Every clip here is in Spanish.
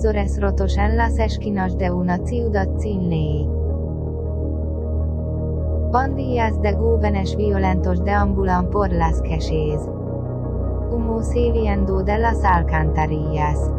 Televisores rotos en las esquinas de una ciudad sin ley. Pandillas de jóvenes violentos deambulan por las calles. Humo saliendo de las alcantarillas.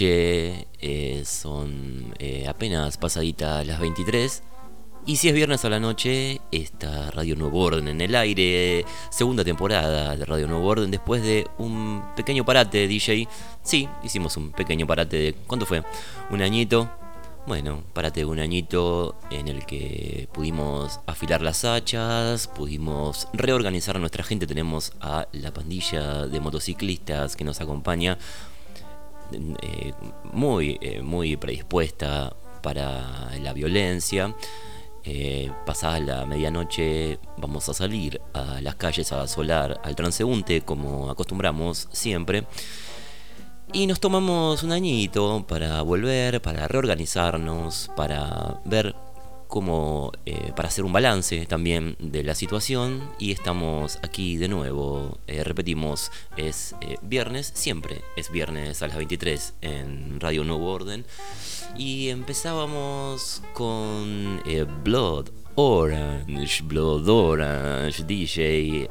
Eh, son eh, apenas pasaditas las 23. Y si es viernes a la noche, está Radio Nuevo Orden en el aire, segunda temporada de Radio Nuevo Orden, después de un pequeño parate, DJ. Sí, hicimos un pequeño parate de. ¿Cuánto fue? Un añito. Bueno, párate un añito en el que pudimos afilar las hachas, pudimos reorganizar a nuestra gente, tenemos a la pandilla de motociclistas que nos acompaña, eh, muy, eh, muy predispuesta para la violencia. Eh, pasada la medianoche vamos a salir a las calles a asolar al transeúnte como acostumbramos siempre. Y nos tomamos un añito para volver, para reorganizarnos, para ver cómo, eh, para hacer un balance también de la situación. Y estamos aquí de nuevo. Eh, repetimos, es eh, viernes, siempre es viernes a las 23 en Radio Nuevo Orden. Y empezábamos con Blood Orange, Blood Orange, DJ.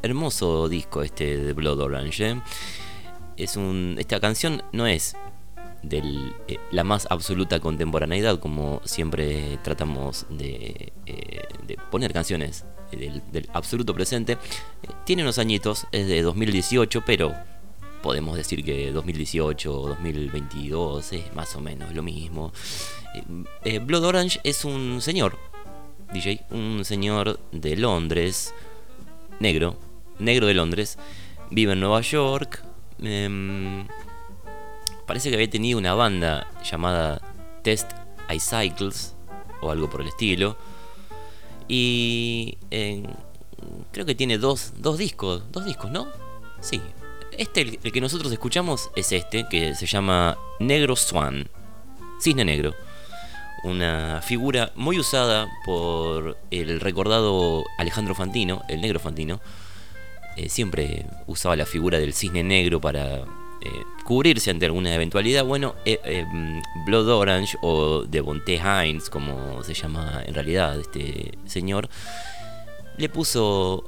hermoso disco este de Blood Orange es un, esta canción no es de eh, la más absoluta contemporaneidad, como siempre tratamos de, eh, poner canciones del, absoluto presente. Eh, tiene unos añitos, es de 2018, pero podemos decir que 2018 o 2022 es más o menos lo mismo. Blood Orange es un señor, DJ, un señor de Londres, negro, negro de Londres, vive en Nueva York, Em, parece que había tenido una banda llamada Test Cycles o algo por el estilo. Y creo que tiene dos, dos discos, dos discos, ¿no? Sí. Este, el, el, que nosotros escuchamos es este, que se llama Negro Swan, Cisne Negro. Una figura muy usada por el recordado Alejandro Fantino, el negro Fantino, eh, siempre usaba la figura del cisne negro para eh, cubrirse ante alguna eventualidad. Bueno, eh, Blood Orange o Devonte Hines, como se llama en realidad este señor, le puso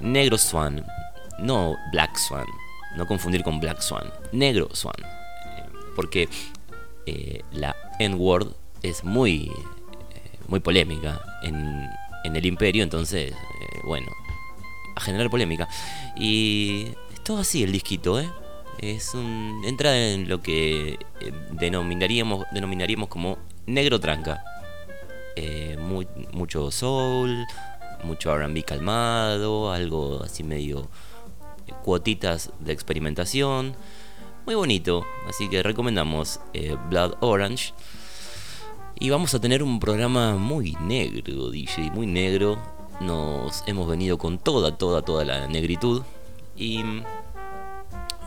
Negro Swan, no Black Swan, no confundir con Black Swan, Negro Swan, porque la N-word es muy, muy polémica en, en el imperio, entonces, bueno, a generar polémica. Y todo así el disquito, ¿eh? Es un, entra en lo que eh, denominaríamos, denominaríamos como negro tranca. Eh, mucho soul, mucho RB calmado, algo así medio eh, cuotitas de experimentación. Muy bonito, así que recomendamos Blood Orange. Y vamos a tener un programa muy negro, DJ, muy negro nos hemos venido con toda, toda, toda la negritud. Y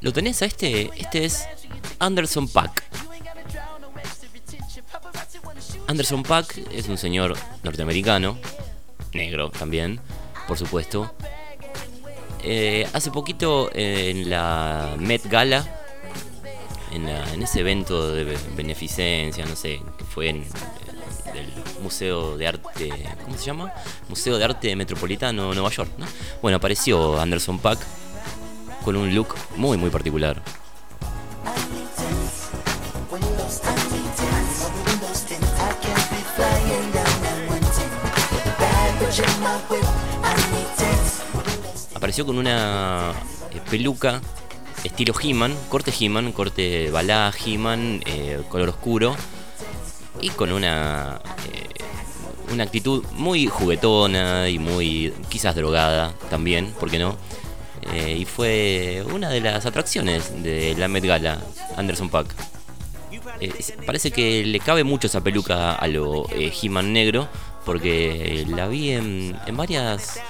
¿Lo tenés a este? Este es Anderson Pack. Anderson Pack es un señor norteamericano, negro también, por supuesto. Eh, hace poquito en la Met Gala, en, en, ese evento de beneficencia, no sé, que fue en, Museo de Arte, ¿cómo se llama? Museo de Arte Metropolitano Nueva York, ¿no? Bueno, apareció Anderson Pack con un look muy muy particular. Apareció con una eh, peluca estilo He-Man, corte He-Man, corte balá He-Man, eh, color oscuro y con una una actitud muy juguetona y muy quizás drogada también, ¿por qué no? Eh, y fue una de las atracciones de la Met Gala, Anderson Pack. Eh, parece que le cabe mucho esa peluca a lo He-Man negro, porque la vi en, en varias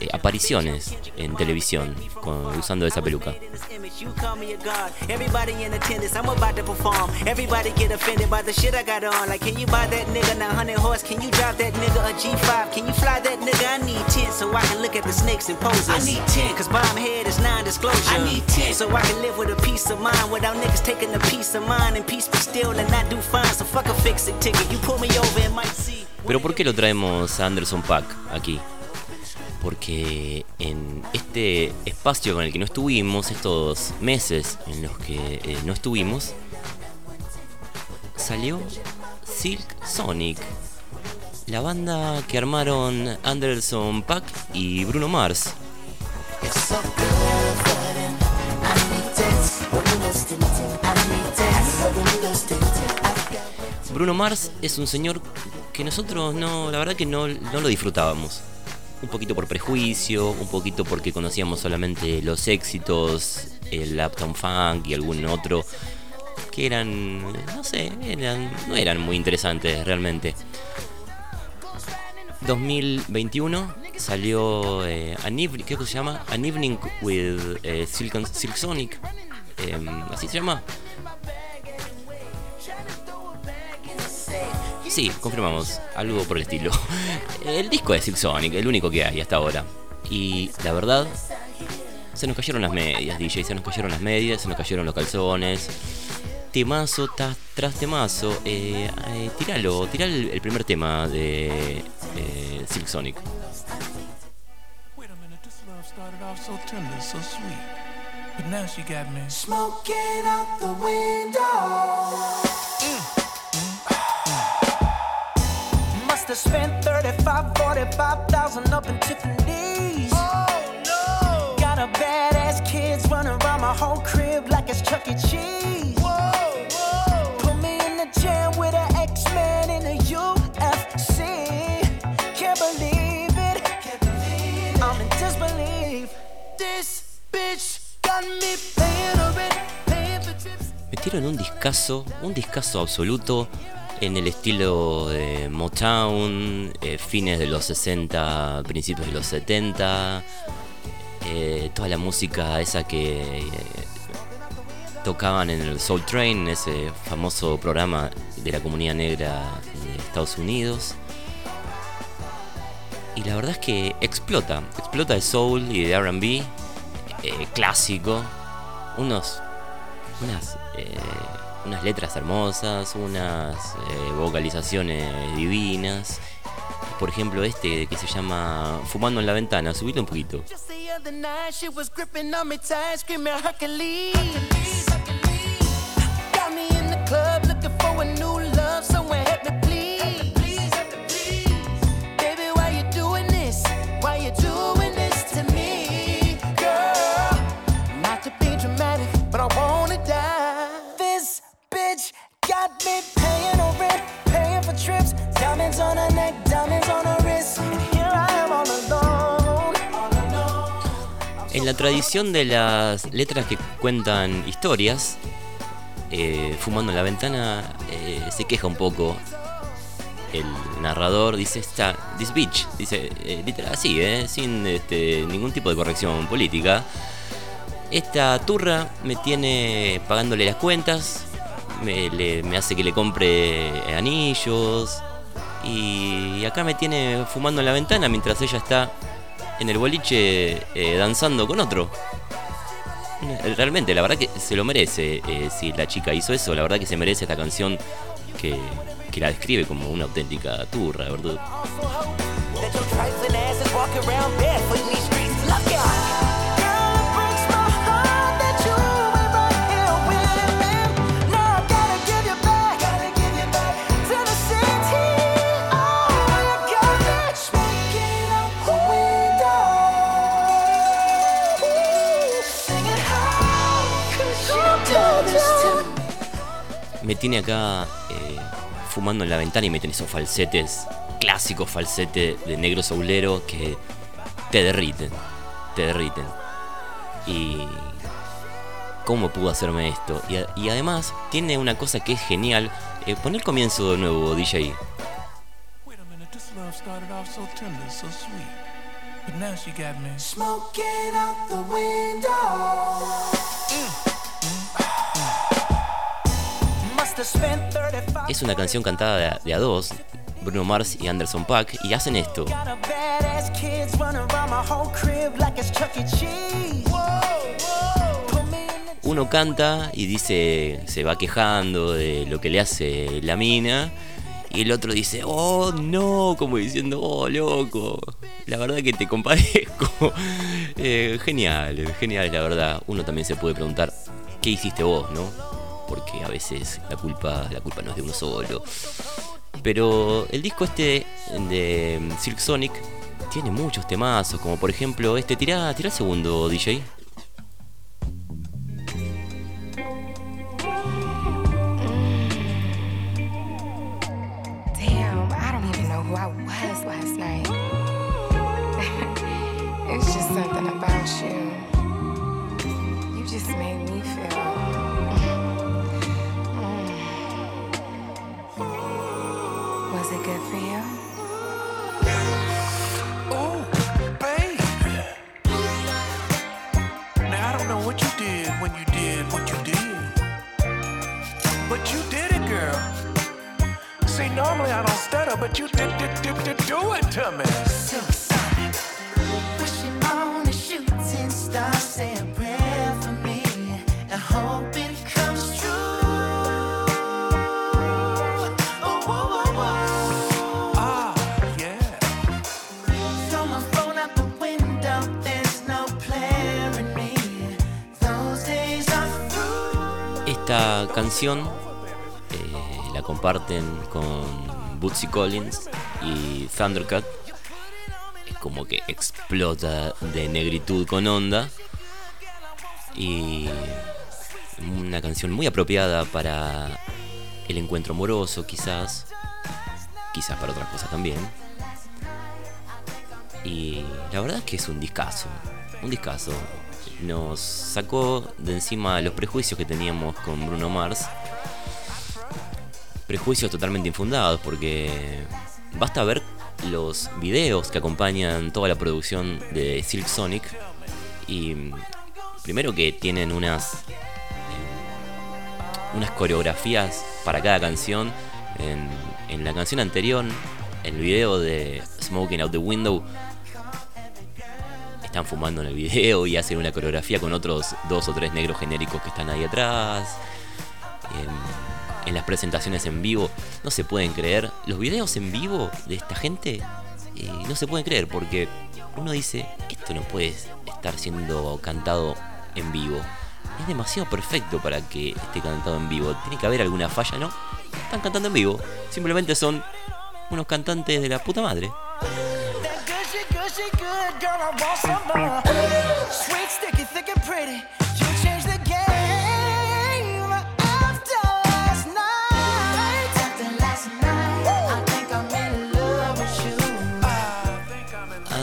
eh, apariciones en televisión con, usando esa peluca. You call me a god. Everybody in attendance, I'm about to perform. Everybody get offended by the shit I got on. Like, can you buy that nigga 900 horse? Can you drive that nigga a G5? Can you fly that nigga? I need 10 so I can look at the snakes and poses. I need 10 cause bomb head is non disclosure. I need 10 so I can live with a peace of mind without niggas taking a piece of mine and peace be still and not do fine. So fuck a fix it ticket. You pull me over and might see. Pero ¿por qué lo traemos a Anderson Pack aquí? Porque en este espacio con el que no estuvimos, estos meses en los que eh, no estuvimos, salió Silk Sonic, la banda que armaron Anderson Pack y Bruno Mars. Bruno Mars es un señor que nosotros no, la verdad que no, no lo disfrutábamos un poquito por prejuicio, un poquito porque conocíamos solamente los éxitos, el Uptown Funk y algún otro, que eran, no sé, eran, no eran muy interesantes realmente. 2021 salió eh, ¿qué se llama? An Evening with eh, Silk, Sonic, em, así se llama. Sí, confirmamos, algo por el estilo. El disco de Silk Sonic, el único que hay hasta ahora. Y la verdad, se nos cayeron las medias, DJ, se nos cayeron las medias, se nos cayeron los calzones. Temazo tras temazo. Eh, eh, tíralo, tira el, primer tema de eh, Silk Sonic. To spend 35, 45,000 up in Tiffany's. Oh no! Got a badass kids running around my whole crib like it's Chuck E. Cheese. Whoa, whoa. Put me in the jam with an X-Man in the UFC. Can't believe it. Can't believe it. I'm in disbelief. This bitch got me paying a rent, paying for trips. Metieron un discazo, un discazo absoluto en el estilo de Motown, eh, fines de los 60, principios de los 70, eh, toda la música esa que eh, tocaban en el Soul Train, ese famoso programa de la comunidad negra de Estados Unidos. Y la verdad es que explota, explota de soul y de RB, clásico, unos, unas unas letras hermosas, unas eh, vocalizaciones divinas. Por ejemplo, este que se llama Fumando en la ventana, subite un poquito. En la tradición de las letras que cuentan historias, eh, Fumando en la ventana eh, se queja un poco. El narrador dice esta, this bitch, dice eh, literal así, sin este, ningún tipo de corrección política. Esta turra me tiene pagándole las cuentas, me, me hace que le compre anillos, y acá me tiene fumando en la ventana mientras ella está en el boliche eh, danzando con otro. Realmente, la verdad que se lo merece eh, si la chica hizo eso. La verdad que se merece esta canción que, que la describe como una auténtica turra, ¿verdad? Me tiene acá eh, fumando en la ventana y me tiene esos falsetes, clásicos falsetes de negro soulero que te derriten, te derriten. Y cómo pudo hacerme esto. Y, además tiene una cosa que es genial. Eh, pon el comienzo de nuevo, DJ. But now she got me smoking out the window. 35 Es una canción cantada de, a dos, Bruno Mars y Anderson Paak, y hacen esto. Uno canta y dice, se va quejando de lo que le hace la mina. Y el otro dice, oh no, como diciendo, oh loco, la verdad que te compadezco. Eh, genial, genial, la verdad. Uno también se puede preguntar, ¿qué hiciste vos, no? Porque a veces la culpa, la culpa no es de uno solo. Pero el disco este de Silk Sonic tiene muchos temazos, como por ejemplo este, tira, tira el segundo, DJ. Did, did do it to me. Silksonic. Wishing on a shooting star, say a prayer for me. and hope it comes true. Oh, whoa, whoa, whoa. Ah, yeah. Throw my phone out the window, there's no player in me. Those days are through. Esta canción eh, la comparten con Bootsy Collins y Thundercat. Es como que explota de negritud con onda. Y una canción muy apropiada para el encuentro amoroso, quizás. Quizás para otras cosas también. Y la verdad es que es un discazo. Un discazo. Nos sacó de encima los prejuicios que teníamos con Bruno Mars. Prejuicios totalmente infundados porque basta ver los videos que acompañan toda la producción de Silk Sonic. Y mm, primero que tienen unas eh, unas coreografías para cada canción. En, en la canción anterior, el video de Smoking Out the Window, están fumando en el video y hacen una coreografía con otros dos o tres negros genéricos que están ahí atrás. En, en las presentaciones en vivo, no se pueden creer. Los videos en vivo de esta gente eh, no se pueden creer porque uno dice, esto no puede estar siendo cantado en vivo. Es demasiado perfecto para que esté cantado en vivo. Tiene que haber alguna falla, ¿no? Están cantando en vivo. Simplemente son unos cantantes de la puta madre.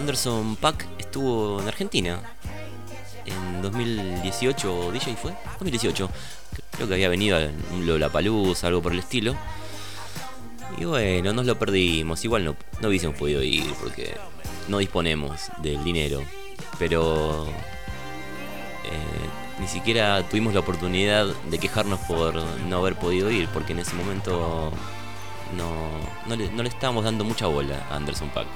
Anderson Pack estuvo en Argentina en 2018, DJ fue? 2018. Creo que había venido a un Lollapalooza, algo por el estilo. Y bueno, nos lo perdimos. Igual no, no hubiésemos podido ir porque no disponemos del dinero. Pero eh, ni siquiera tuvimos la oportunidad de quejarnos por no haber podido ir porque en ese momento no, no, le, no le estábamos dando mucha bola a Anderson Pack.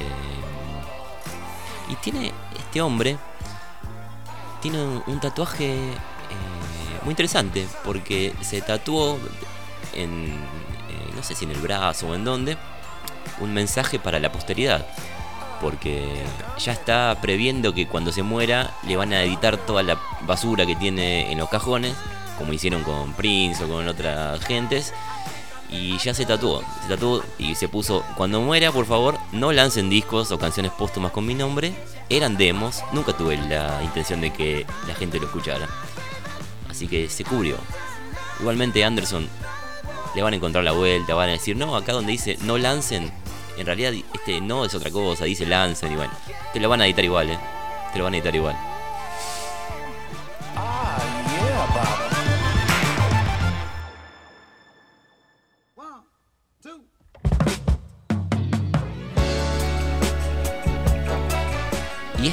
Eh, y tiene este hombre, tiene un, tatuaje eh, muy interesante porque se tatuó en, eh, no sé si en el brazo o en dónde, un mensaje para la posteridad. Porque ya está previendo que cuando se muera le van a editar toda la basura que tiene en los cajones, como hicieron con Prince o con otras gentes. Y ya se tatuó, se tatuó y se puso, cuando muera por favor no lancen discos o canciones póstumas con mi nombre. Eran demos, nunca tuve la intención de que la gente lo escuchara. Así que se cubrió. Igualmente Anderson le van a encontrar la vuelta, van a decir, no, acá donde dice no lancen, en realidad este no es otra cosa, dice lancen y bueno, te lo van a editar igual, eh. Te lo van a editar igual.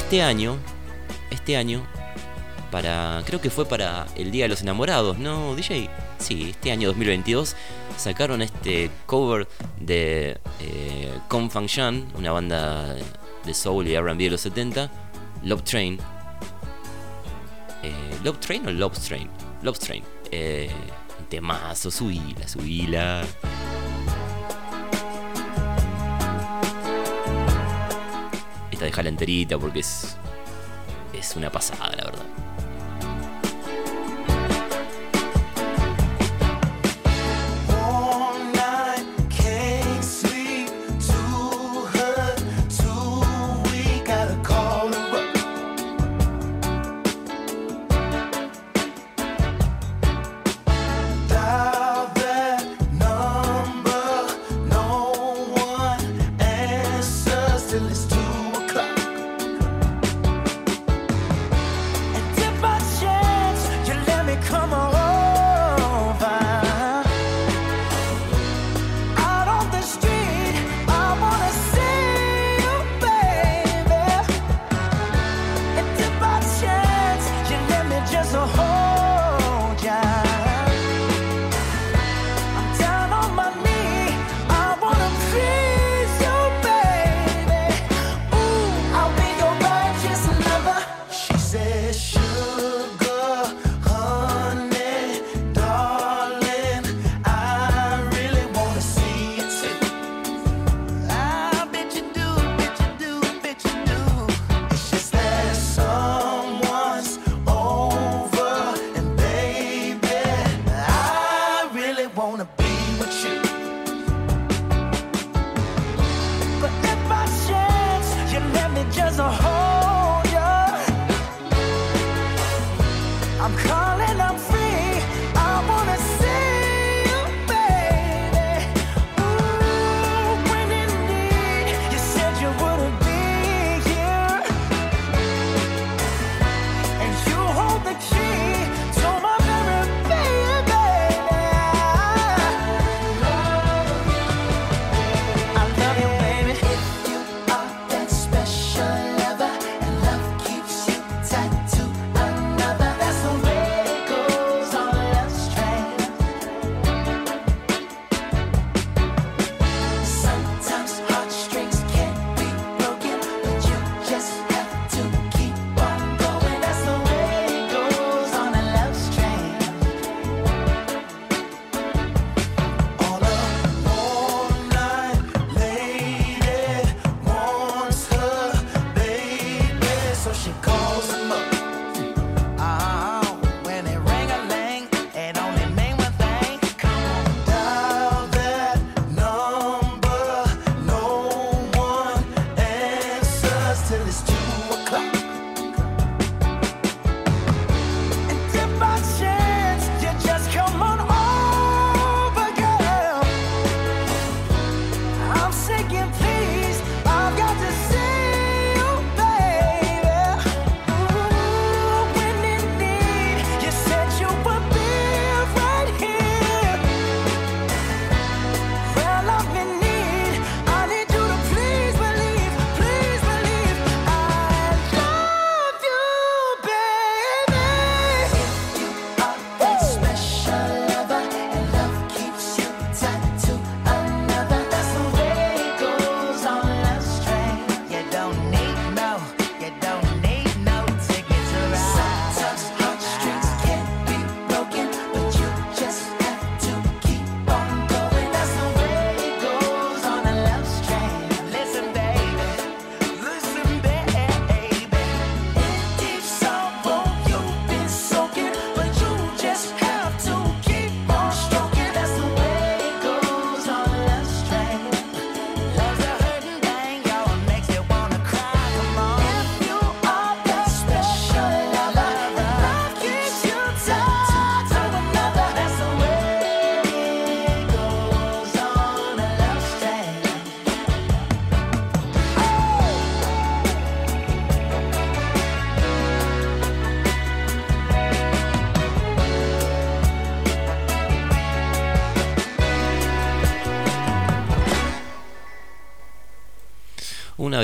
este año, este año, para, creo que fue para el Día de los Enamorados, ¿no, DJ? Sí, este año 2022 sacaron este cover de eh, Fang Shan, una banda de soul y RB de los 70, Love Train. Eh, ¿Love Train o Love Train? Love Train. Eh, temazo, subila, subila. esta déjala enterita porque es. Es una pasada, la verdad.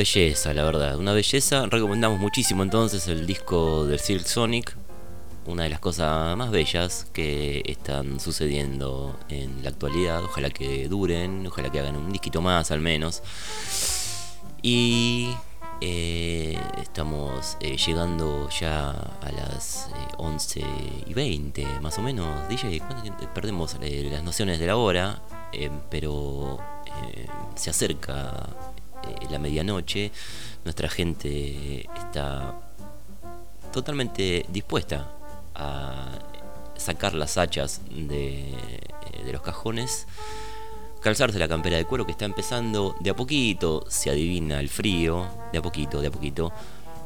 Belleza, la verdad, una belleza. Recomendamos muchísimo entonces el disco del Silk Sonic, una de las cosas más bellas que están sucediendo en la actualidad. Ojalá que duren, ojalá que hagan un disquito más al menos. Y eh, estamos eh, llegando ya a las 11 eh, y 20, más o menos. DJ, perdemos las nociones de la hora, pero se acerca la medianoche. Nuestra gente está totalmente dispuesta a sacar las hachas de, de los cajones calzarse la campera de cuero que está empezando de a poquito, se adivina el frío, de a poquito, de a poquito.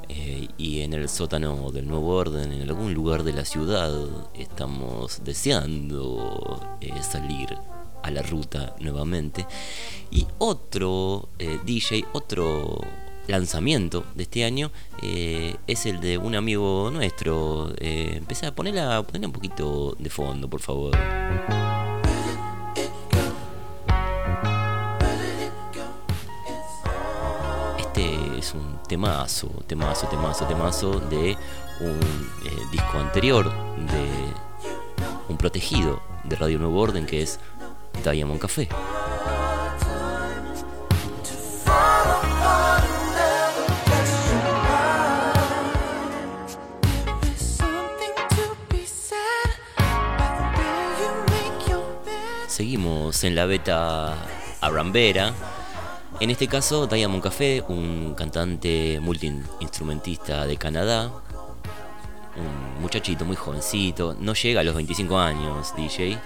Eh, y en el sótano del nuevo orden, en algún lugar de la ciudad, estamos deseando eh, salir a la ruta nuevamente. Y otro eh, DJ, otro lanzamiento de este año es el de un amigo nuestro. empecé a ponerla, ponerla un poquito de fondo, por favor. es un temazo, temazo, temazo, temazo de un eh, disco anterior de un protegido de Radio Nuevo Orden que es Diamond Café. Seguimos en la beta Arambera. En este caso, Diamond Café, un cantante multiinstrumentista de Canadá, un muchachito muy jovencito, no llega a los 25 años, DJ,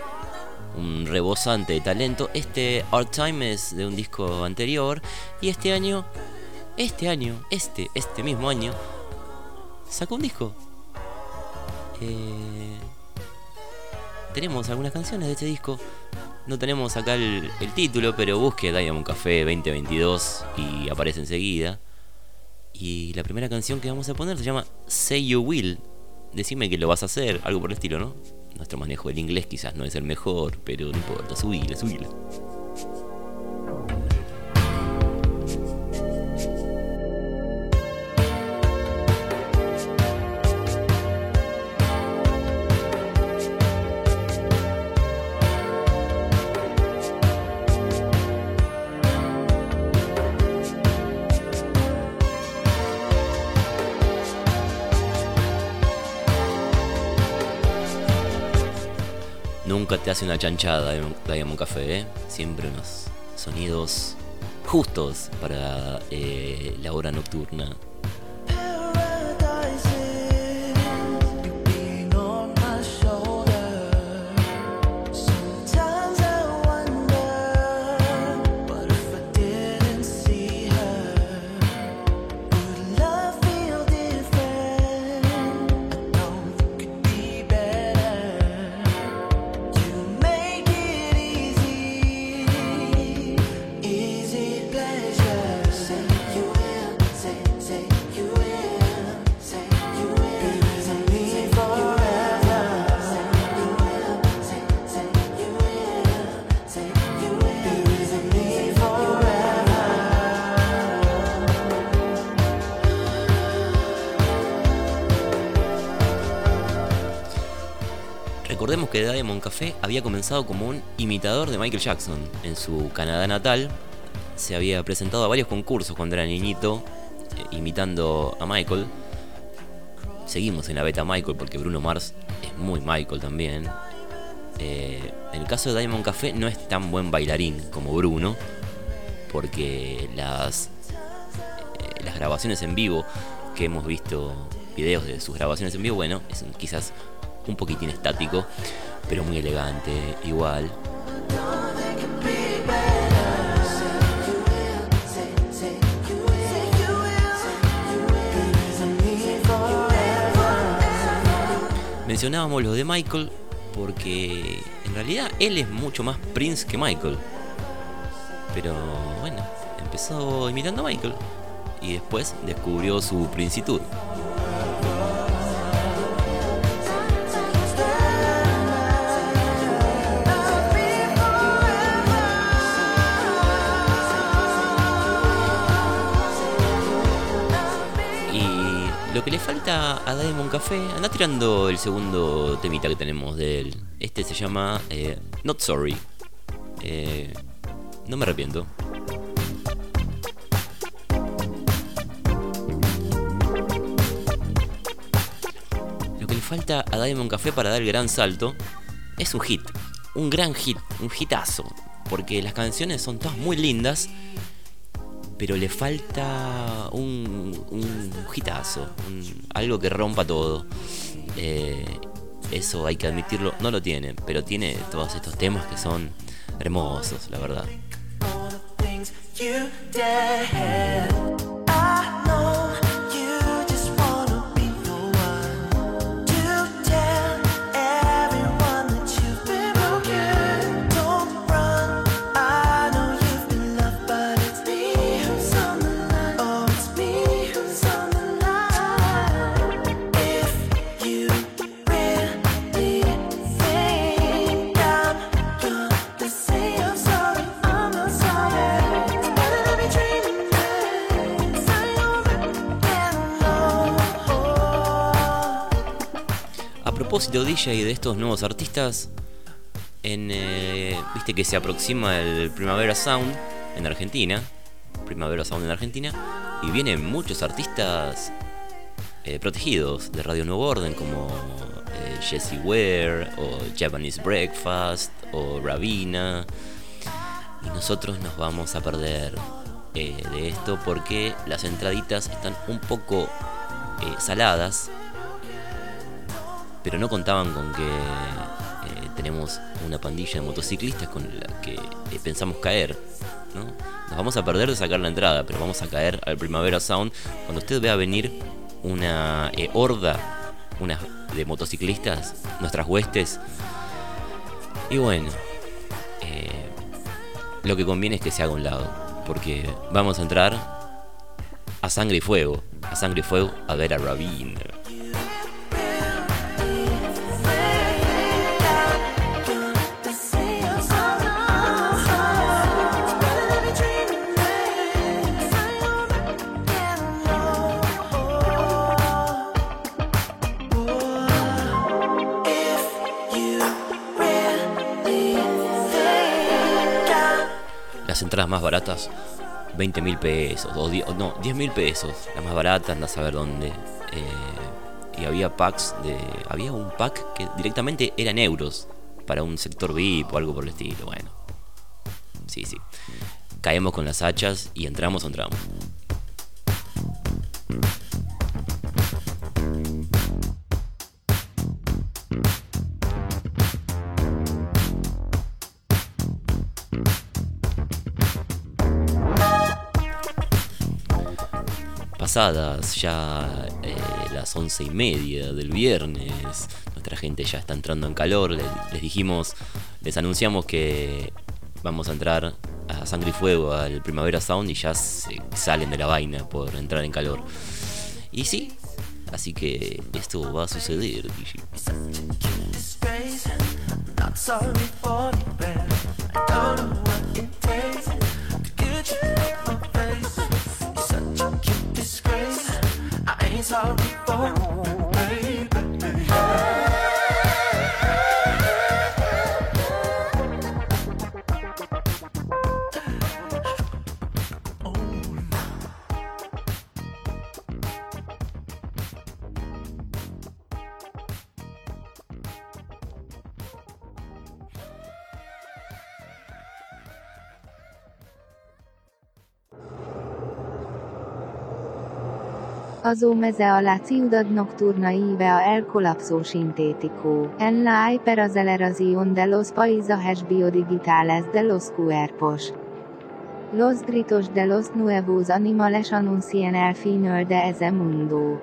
un rebosante de talento. Este Art Time es de un disco anterior y este año, este año, este, este mismo año, sacó un disco. Eh, tenemos algunas canciones de este disco. No tenemos acá el, título, pero busque Diamond Café 2022 y aparece enseguida. Y la primera canción que vamos a poner se llama Say You Will. Decime que lo vas a hacer, algo por el estilo, ¿no? Nuestro manejo del inglés quizás no es el mejor, pero no importa, subila, subila. Hace una chanchada Diamond Café. Siempre unos sonidos justos para eh, la hora nocturna. Había comenzado como un imitador de Michael Jackson. En su Canadá natal se había presentado a varios concursos cuando era niñito, eh, imitando a Michael. Seguimos en la beta Michael porque Bruno Mars es muy Michael también. Eh, en el caso de Diamond Café no es tan buen bailarín como Bruno, porque las, eh, las grabaciones en vivo que hemos visto, videos de sus grabaciones en vivo, bueno, es quizás un poquitín estático, pero muy elegante igual. Mencionábamos lo de Michael porque en realidad él es mucho más Prince que Michael. Pero bueno, empezó imitando a Michael y después descubrió su princitud. Lo que le falta a Diamond Café, anda tirando el segundo temita que tenemos de él. Este se llama eh, Not Sorry. Eh, no me arrepiento. Lo que le falta a Diamond Café para dar el gran salto es un hit. Un gran hit, un hitazo. Porque las canciones son todas muy lindas pero le falta un, un hitazo, algo que rompa todo. Eh, eso hay que admitirlo, no lo tiene, pero tiene todos estos temas que son hermosos, la verdad. Propósito, DJ, de estos nuevos artistas, en, eh, viste que se aproxima el Primavera Sound en Argentina, Primavera Sound en Argentina, y vienen muchos artistas eh, protegidos de Radio Nuevo Orden, como eh, Jesse Ware, o Japanese Breakfast, o Ravina, y nosotros nos vamos a perder eh, de esto porque las entraditas están un poco saladas pero no contaban con que eh, tenemos una pandilla de motociclistas con la que eh, pensamos caer. ¿no? Nos vamos a perder de sacar la entrada, pero vamos a caer al Primavera Sound cuando usted vea venir una eh, horda de motociclistas, nuestras huestes. Y bueno, lo que conviene es que se haga un lado, porque vamos a entrar a sangre y fuego, a sangre y fuego a ver a Rabin. Las entradas más baratas, 20 mil pesos, o, no, 10 mil pesos. La más barata, anda a saber dónde. Eh, y había packs de. Había un pack que directamente eran euros para un sector VIP o algo por el estilo. Bueno, sí, sí. Caemos con las hachas y entramos o entramos. Ya eh, las once y media del viernes, nuestra gente ya está entrando en calor. le- Les, dijimos, les anunciamos que vamos a entrar a sangre y fuego al Primavera Sound y ya se salen de la vaina por entrar en calor. Y sí, así que esto va a suceder. I ain't sorry for Az o meze alla ciudad nocturna ive a el colapso sintético, en la hyperazelación de los paisajes biodigitales de los cuerpos. Los gritos de los nuevos animales anuncian el final de ese mundo.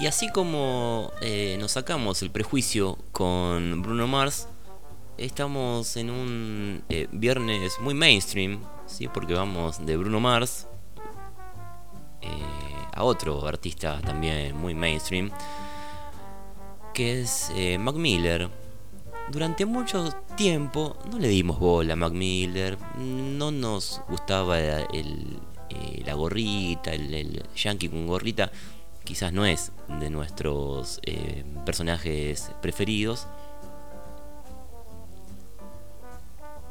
Y así como eh, nos sacamos el prejuicio con Bruno Mars, estamos en un eh, viernes muy mainstream, ¿sí? porque vamos de Bruno Mars eh, a otro artista también muy mainstream, que es eh, Mac Miller. Durante mucho tiempo no le dimos bola a Mac Miller, no nos gustaba el, eh, la gorrita, el, yankee con gorrita, quizás no es de nuestros eh, personajes preferidos.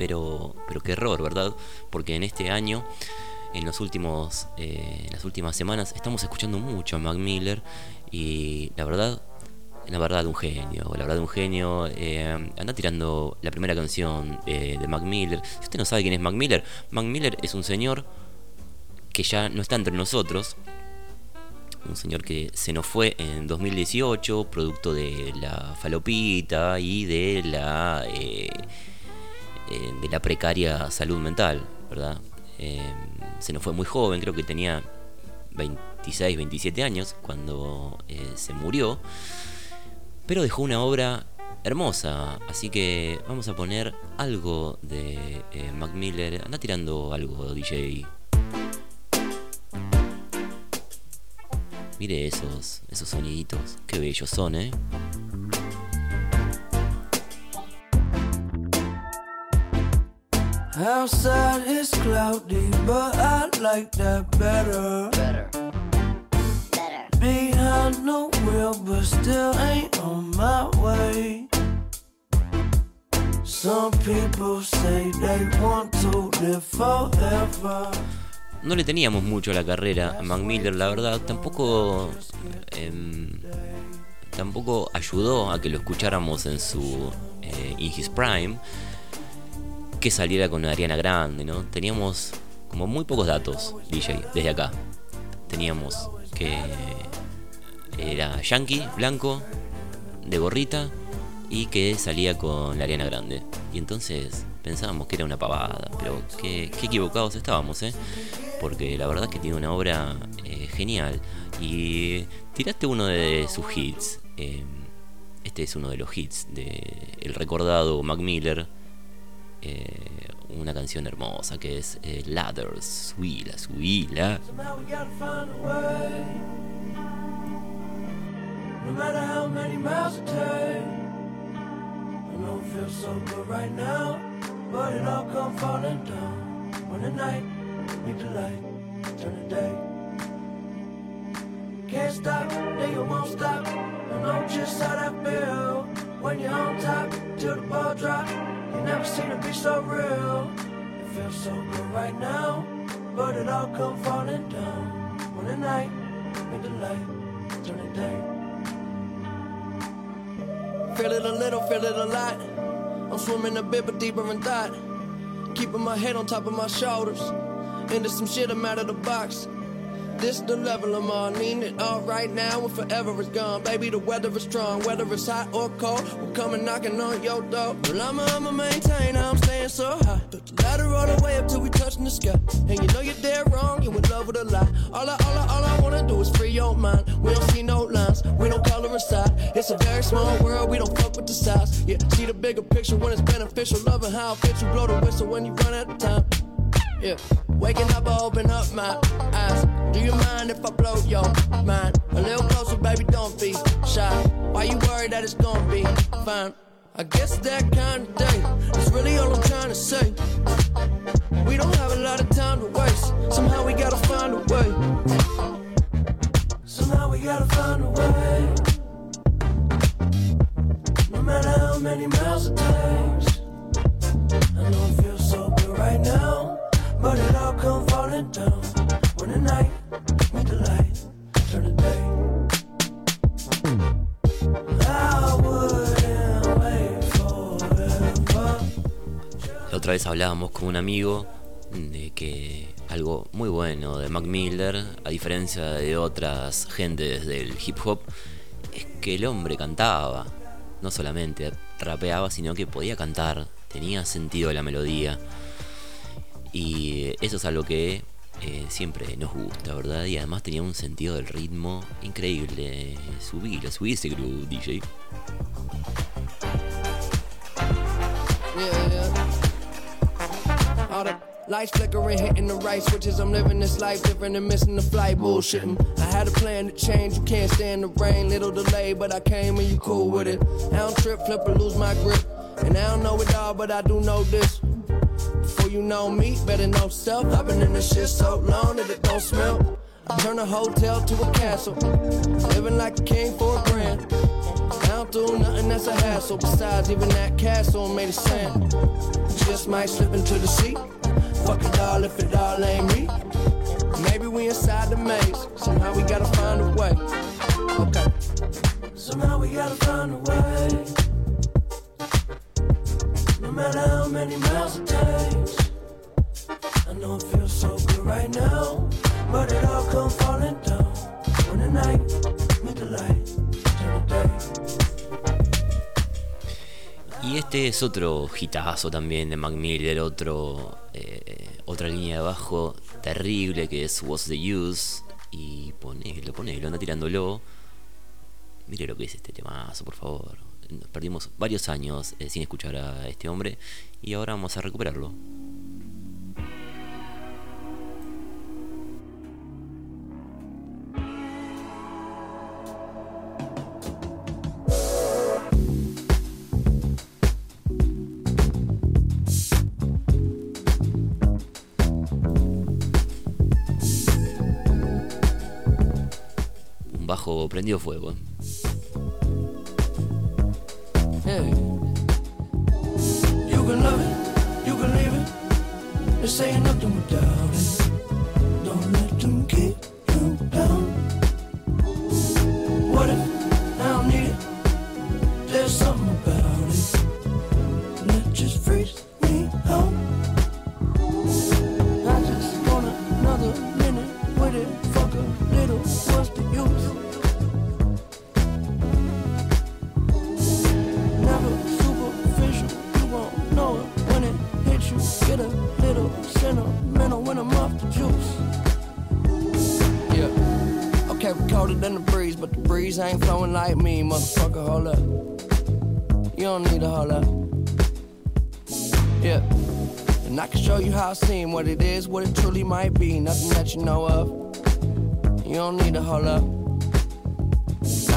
Pero, pero qué error, ¿verdad? Porque en este año, en, los últimos, eh, en las últimas semanas, estamos escuchando mucho a Mac Miller y la verdad la verdad un genio, la verdad un genio. Eh, anda tirando la primera canción eh, de Mac Miller. Si usted no sabe quién es Mac Miller, Mac Miller es un señor que ya no está entre nosotros. Un señor que se nos fue en 2018, producto de la falopita y de la de la precaria salud mental, ¿verdad? se nos fue muy joven, creo que tenía 26, 27 años cuando se murió pero dejó una obra hermosa, así que vamos a poner algo de eh, Mac Miller. Anda tirando algo, DJ. Mire esos, esos soniditos, qué bellos son, ¿eh? Outside is cloudy, but I like that better. Better. Behind no wheel, but still ain't on my way. Some people say they want to live forever. No le teníamos mucho la carrera a Mac Miller, la verdad. Tampoco. Eh, tampoco ayudó a que lo escucháramos en su. Eh, In His Prime. Que saliera con Ariana Grande, ¿no? Teníamos como muy pocos datos, DJ, desde acá. Teníamos que era yankee, blanco, de gorrita y que salía con la Ariana Grande. Y entonces pensábamos que era una pavada, pero qué, equivocados estábamos, ¿eh? Porque la verdad es que tiene una obra eh, genial. Y tiraste uno de sus hits. Eh, este es uno de los hits de el recordado Mac Miller. Eh, una canción hermosa que es Ladders, Suila, Suila. No matter how many miles it take I know it feels so good right now But it all come falling down When the night meet the light Turn the day Can't stop, then you won't stop I know just how that feel When you're on top, till the ball drop You never seen it be so real It feels so good right now But it all come falling down When the night meet the light Turn the day Feel it a little, feel it a lot. I'm swimming a bit, but deeper in thought. Keeping my head on top of my shoulders. Into some shit I'm out of the box. This the level I'm on. Need it all right now and forever is gone. Baby, the weather is strong. Whether it's hot or cold, we're coming knocking on your door. Well, I'ma, I'ma maintain, I'm staying so high. But the ladder all the way up till we touching the sky. And you know you're dead wrong, you in love with a lie. All I, all I, all I wanna do is free your mind. We don't see no lines, we don't color inside. It's a very small world, we don't fuck with the size. Yeah, see the bigger picture when it's beneficial. Loving how it fits you, blow the whistle when you run out of time. Yeah. Waking up, I open up my eyes. Do you mind if I blow your mind? A little closer, baby, don't be shy. Why you worried that it's gonna be fine? I guess that kind of day is really all I'm trying to say. We don't have a lot of time to waste. Somehow we gotta find a way. Somehow we gotta find a way. No matter how many miles it takes. I know it feels so good right now. But it all come falling down when the night La otra vez hablábamos con un amigo de que algo muy bueno de Mac Miller, a diferencia de otras gentes del hip hop, es que el hombre cantaba. No solamente rapeaba, sino que podía cantar, tenía sentido la melodía. Y eso es algo que eh, siempre nos gusta, ¿verdad? Y además tenía un sentido del ritmo increíble. Subí, subí ese groove, DJ. Lights flickering, hitting the right switches. I'm living this life different and missing the flight. Bullshitting. I had a plan to change. You can't stand the rain. Little delay, but I came and you cool with it. I don't trip, flip, or lose my grip. And I don't know it all, but I do know this. You know me, better know self. I've been in this shit so long that it don't smell. I turn a hotel to a castle, living like a king for a grand. I don't do nothing that's a hassle. Besides, even that castle made of sand. Just might slip into the sea. Fuck it all if it all ain't me. Maybe we inside the maze. Somehow we gotta find a way. Okay. Somehow we gotta find a way. No matter how many miles it takes. Y este es otro hitazo también de Mac Miller, otro, eh, otra línea de bajo terrible que es What's the Use. Y ponelo, ponelo, anda tirándolo. Mire lo que es este temazo, por favor. Perdimos varios años eh, sin escuchar a este hombre y ahora vamos a recuperarlo. Bajo prendido fuego. Like me, motherfucker. Hold up. You don't need to hold up. Yeah. And I can show you how I seem, what it is, what it truly might be. Nothing that you know of. You don't need to hold up.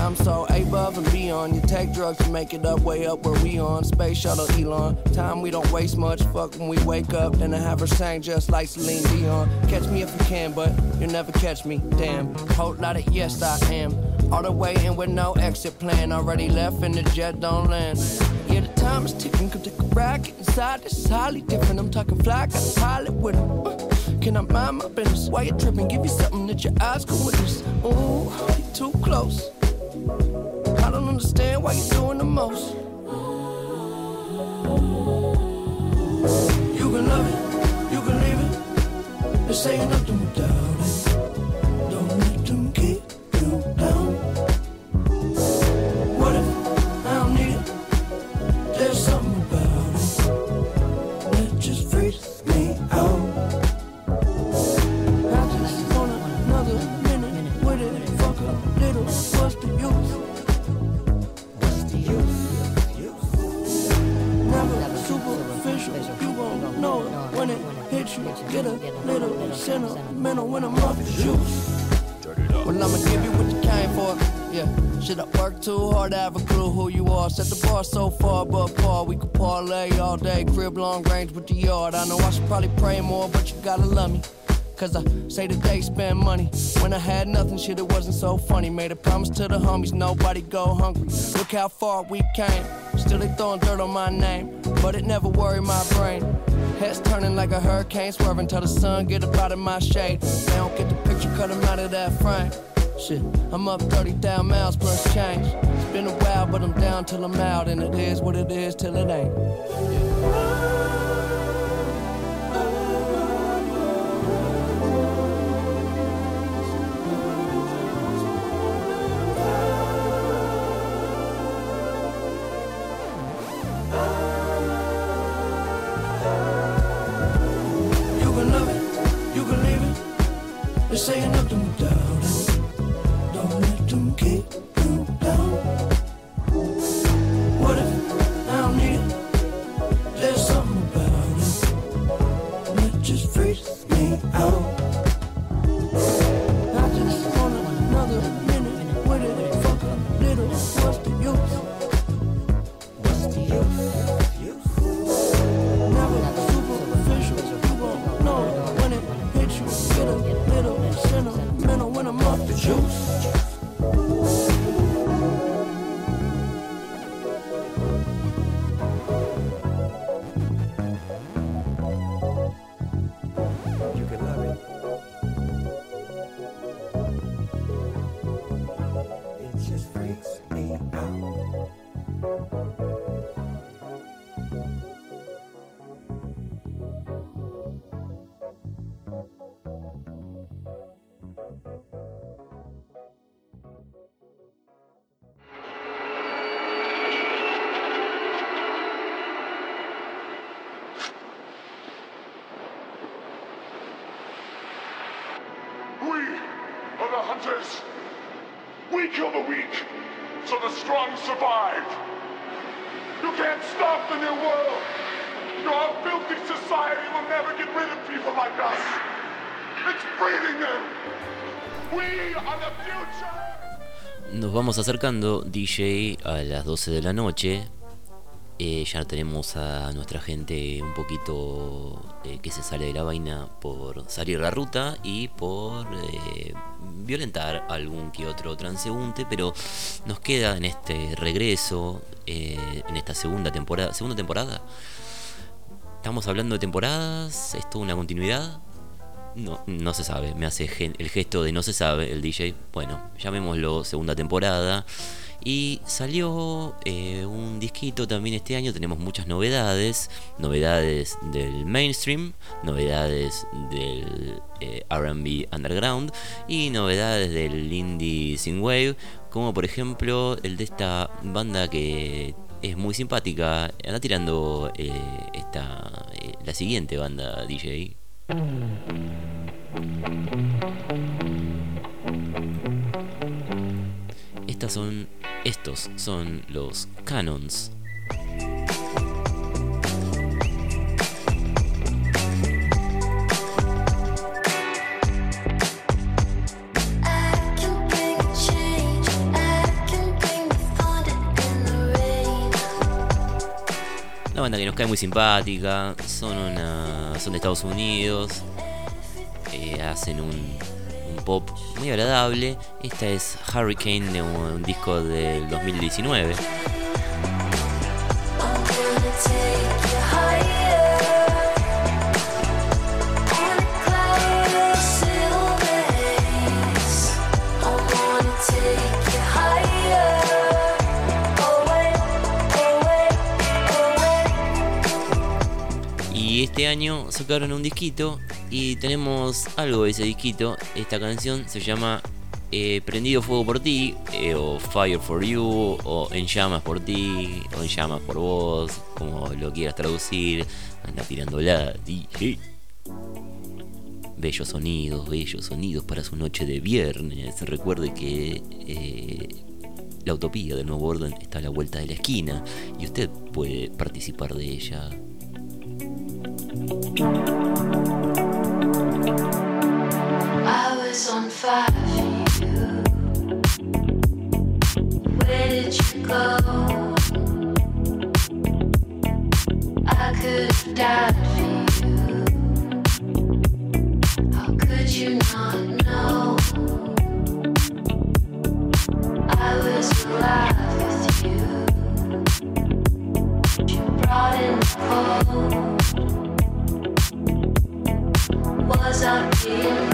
I'm so above and beyond. You take drugs to make it up, way up where we on. Space shuttle Elon. Time we don't waste much. Fuck when we wake up. Then I have her sang just like Celine Dion. Catch me if you can, but you'll never catch me. Damn. Whole lot of yes, I am. All the way in with no exit plan. Already left and the jet don't land. Yeah, the time is ticking. Come take a. Get inside. It's highly different. I'm talking fly. Got a pilot with him. Uh, Can I mind my business? Why you tripping? Give you something that your eyes can witness. Ooh, you too close. I don't understand why you're doing the most. You can love it, you can leave it. This ain't nothing without Get a little sentimental when I'm off the juice. Well, I'ma give you what you came for. Yeah, shit, I work too hard to have a clue who you are. Set the bar so far above par, we could parlay all day. Crib long range with the yard. I know I should probably pray more, but you gotta love me. Cause I say that they spend money. When I had nothing, shit, it wasn't so funny. Made a promise to the homies, nobody go hungry. Look how far we came. Still they throwing dirt on my name, but it never worried my brain. Heads turning like a hurricane, swerving till the sun get up out of my shade. They don't get the picture, cut 'em out of that frame. Shit, I'm up 30,000 miles plus change. It's been a while, but I'm down till I'm out, and it is what it is till it ain't. You kill the weak, so the strong survive. You can't stop the new world. Your filthy society will never get rid of people like us. It's breeding them. We are the future. Nos vamos acercando, DJ, a las 12 de la noche. Eh, ya tenemos a nuestra gente un poquito eh, que se sale de la vaina por salir la ruta y por eh, violentar algún que otro transeúnte, pero nos queda en este regreso, eh, en esta segunda temporada, segunda temporada. Estamos hablando de temporadas, ¿es toda una continuidad? No, no se sabe, me hace el gesto de no se sabe el DJ. Bueno, llamémoslo segunda temporada. Y salió eh, un disquito también este año, tenemos muchas novedades, novedades del mainstream, novedades del eh, RB underground y novedades del indie synthwave, como por ejemplo el de esta banda que es muy simpática, anda tirando eh, esta, la siguiente banda DJ. Estas son. Estos son los canons. Una banda que nos cae muy simpática. Son una. son de Estados Unidos. eh, hacen un, muy agradable. Esta es Hurricane de un, disco del 2019. I'm gonna take you higher. On a cloud of silver haze. I wanna take you higher. Away, away, away. Y este año sacaron un disquito y tenemos algo de ese disquito. Esta canción se llama eh, Prendido Fuego por ti, eh, o Fire for You, o En Llamas por ti, o En Llamas por vos, como lo quieras traducir. Anda tirándola, DJ. Bellos sonidos, bellos sonidos para su noche de viernes. Recuerde que eh, la utopía del nuevo orden está a la vuelta de la esquina y usted puede participar de ella. Was on fire for you. Where did you go? I could have died for you. How could you not know? I was alive with you. You brought in the. Was I being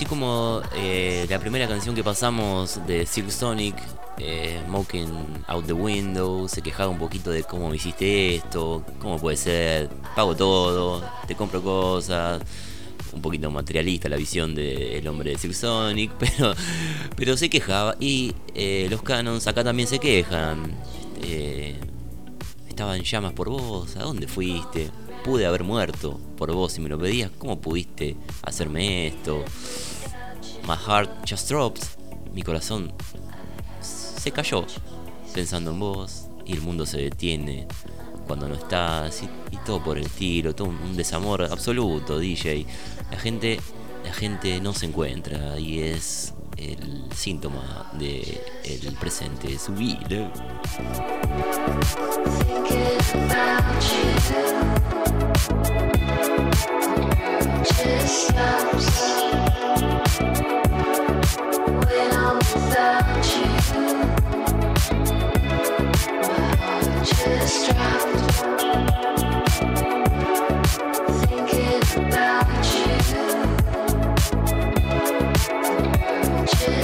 así como eh, la primera canción que pasamos de Silk Sonic, eh, Smoking Out the Window, se quejaba un poquito de cómo me hiciste esto, cómo puede ser, pago todo, te compro cosas, un poquito materialista la visión del hombre de Silk Sonic, pero, pero se quejaba. Y eh, los canons acá también se quejan. eh, estaba en llamas por vos, ¿a dónde fuiste? Pude haber muerto por vos si me lo pedías, ¿cómo pudiste hacerme esto? My heart just dropped, mi corazón se cayó pensando en vos y el mundo se detiene cuando no estás y, todo por el estilo, todo un, un desamor absoluto, DJ. La gente, la gente no se encuentra y es el síntoma de el presente, su vida. Thinking about you. Just stops.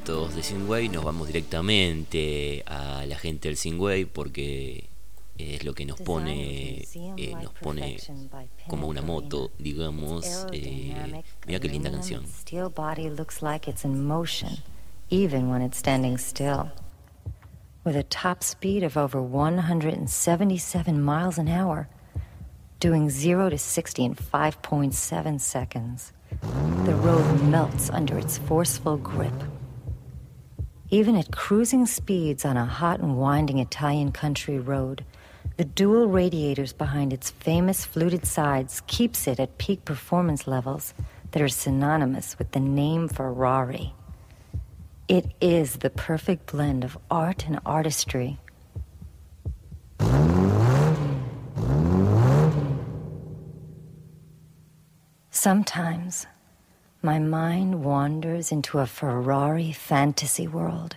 elementos de Synthwave, nos vamos directamente a la gente del Synthwave porque es lo que nos pone, eh, nos pone como una moto, digamos. Eh, mira qué linda canción. Even when it's standing still. With a top speed of over 177 miles an hour, doing 0 to 60 in 5.7 seconds. The road melts under its forceful grip. Even at cruising speeds on a hot and winding Italian country road, the dual radiators behind its famous fluted sides keeps it at peak performance levels that are synonymous with the name Ferrari. It is the perfect blend of art and artistry. Sometimes my mind wanders into a Ferrari fantasy world.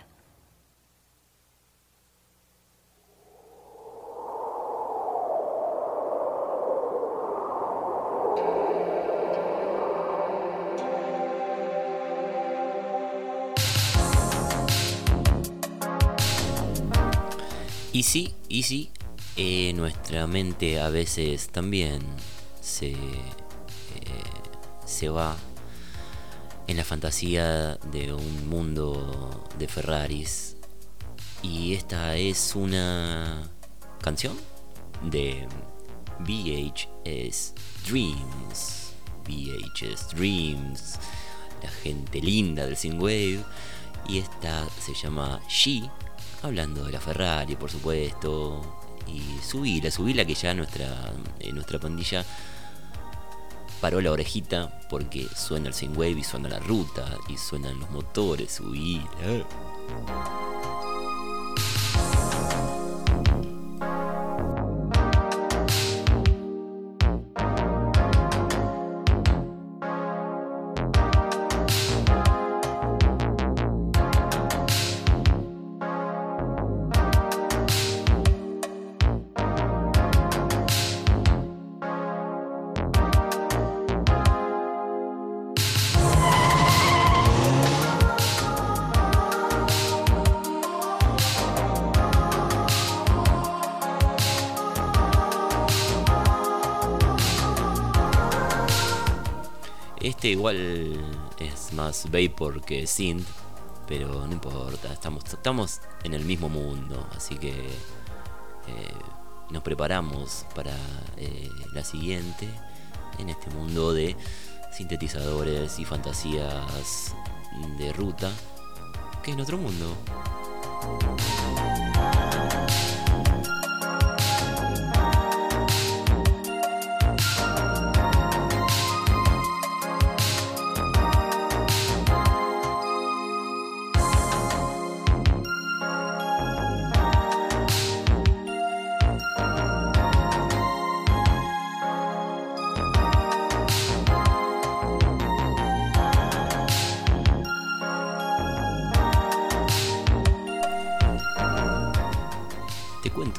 Y sí, y sí, eh, nuestra mente a veces también se, eh, se va en la fantasía de un mundo de Ferraris. Y esta es una canción de VHS Dreams. VHS Dreams, la gente linda del Synthwave. Y esta se llama She hablando de la Ferrari, por supuesto, y subila, subila que ya nuestra, eh, nuestra pandilla paró la orejita porque suena el Synthwave y suena la ruta y suenan los motores, subila. Este más vapor que synth, pero no importa, estamos, estamos en el mismo mundo, así que eh, nos preparamos para eh, la siguiente en este mundo de sintetizadores y fantasías de ruta, que es nuestro mundo.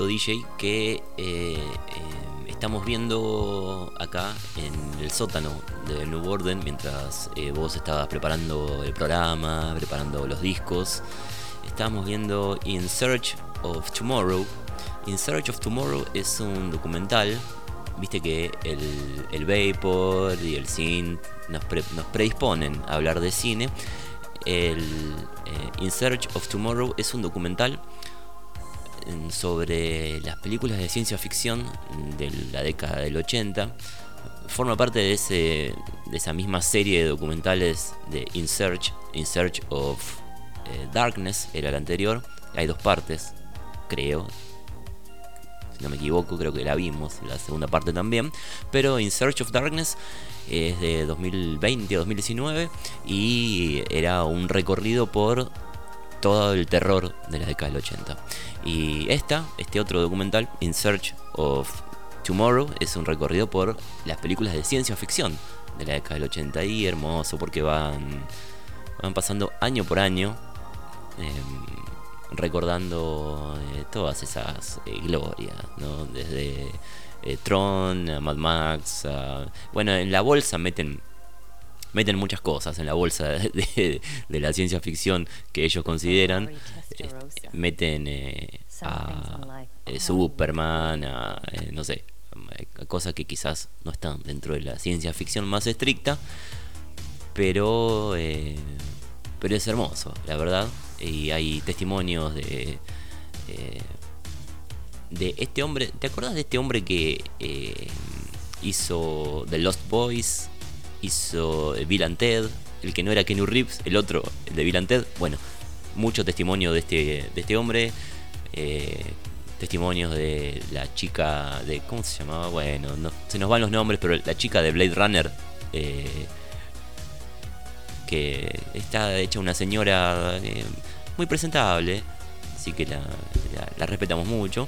DJ, que eh, eh, estamos viendo acá en el sótano de New Orden mientras eh, vos estabas preparando el programa, preparando los discos. Estábamos viendo In Search of Tomorrow. In Search of Tomorrow es un documental. Viste que el, el Vapor y el Synth nos, pre- nos predisponen a hablar de cine. El eh, In Search of Tomorrow es un documental en- sobre las películas de ciencia ficción de la década del 80. Forma parte de, ese, de esa misma serie de documentales de In Search, In Search of eh, Darkness, era la anterior. Hay dos partes, creo. Si no me equivoco, creo que la vimos, la segunda parte también. Pero In Search of Darkness es de 2020 o 2019 y era un recorrido por todo el terror de la década del 80. Y esta, este otro documental, In Search of Tomorrow, es un recorrido por las películas de ciencia ficción de la década del 80. Y hermoso porque van, van pasando año por año. em, recordando eh, todas esas eh, glorias, ¿no? Desde eh, Tron, a Mad Max. bueno, en la bolsa meten meten muchas cosas en la bolsa de, de la ciencia ficción que ellos consideran. Eh, meten eh, a eh, Superman, a, eh, no sé, a cosas que quizás no están dentro de la ciencia ficción más estricta, pero, pero es hermoso, la verdad. Y hay testimonios de, de este hombre. ¿Te acuerdas de este hombre que eh, hizo The Lost Boys? Hizo Bill and el que no era Kenny Reeves, el otro, el de Bill and. Bueno, mucho testimonio de este, de este hombre. eh, testimonios de la chica de. ¿Cómo se llamaba? Bueno, no, se nos van los nombres, pero la chica de Blade Runner. eh, que está hecha una señora eh, muy presentable, así que la, la- la respetamos mucho.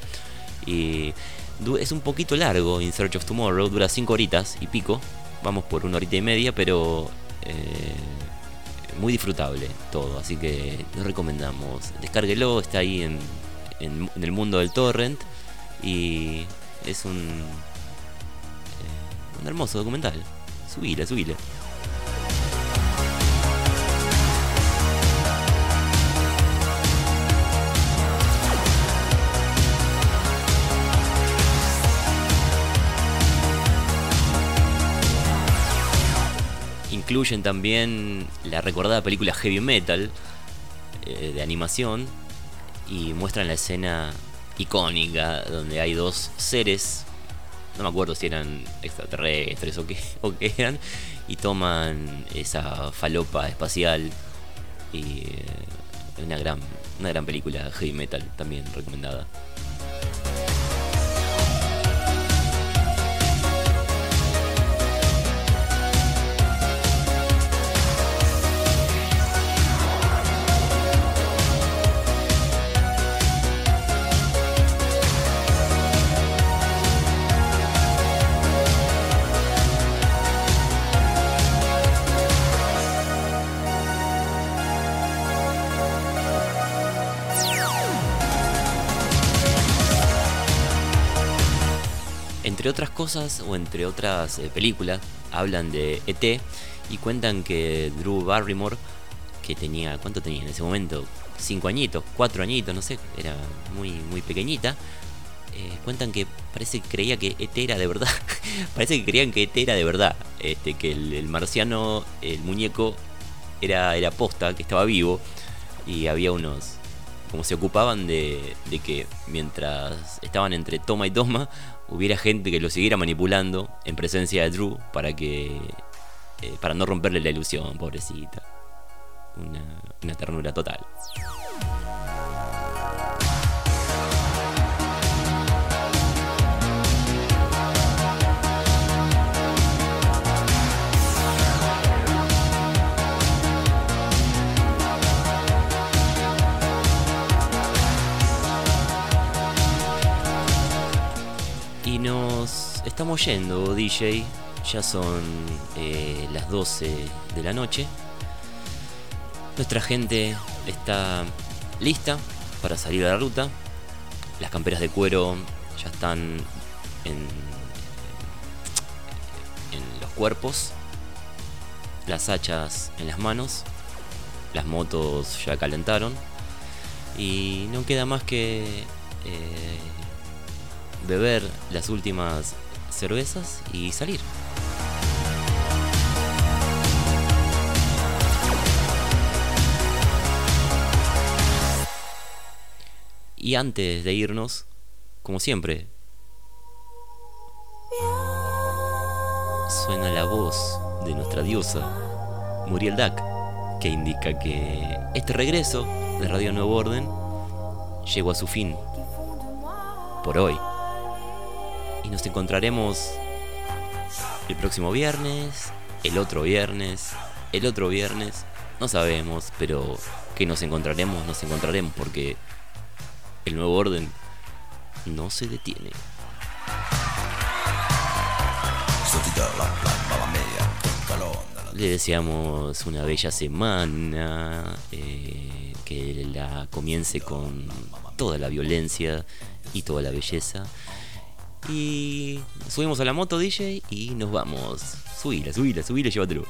Y es un poquito largo In Search of Tomorrow, dura 5 horitas y pico, vamos por una horita y media, pero eh, muy disfrutable todo, así que lo recomendamos. Descárguelo, está ahí en, en- en el mundo del torrent y es un, eh, un hermoso documental. Subile, subile. Incluyen también la recordada película Heavy Metal eh, de animación y muestran la escena icónica donde hay dos seres, no me acuerdo si eran extraterrestres o qué, o qué eran, y toman esa falopa espacial y eh, una gran, una gran película Heavy Metal también recomendada. Otras cosas, o entre otras eh, películas, hablan de ET y cuentan que Drew Barrymore, que tenía, ¿cuánto tenía en ese momento? Cinco añitos, cuatro añitos, no sé, era muy, muy pequeñita. eh, cuentan que parece que creía que ET era de verdad. parece que creían que ET era de verdad. Este, que el, el marciano, el muñeco, era, era posta, que estaba vivo. Y había unos, como se ocupaban de, de que mientras estaban entre toma y toma, hubiera gente que lo siguiera manipulando en presencia de Drew para que eh, para no romperle la ilusión, pobrecita. Una, una ternura total. Nos estamos yendo, DJ. Ya son eh, las 12 de la noche. Nuestra gente está lista para salir a la ruta. Las camperas de cuero ya están en, los cuerpos. Las hachas en las manos. Las motos ya calentaron. Y no queda más que eh, beber las últimas cervezas y salir. Y antes de irnos, como siempre, suena la voz de nuestra diosa, Muriel Dac, que indica que este regreso de Radio Nuevo Orden llegó a su fin por hoy. Y nos encontraremos el próximo viernes, el otro viernes, el otro viernes, no sabemos, pero que nos encontraremos, nos encontraremos porque el nuevo orden no se detiene. Le deseamos una bella semana, eh, que la comience con toda la violencia y toda la belleza. Y subimos a la moto, DJ, y nos vamos. Subile, subile, subile, llévatelo.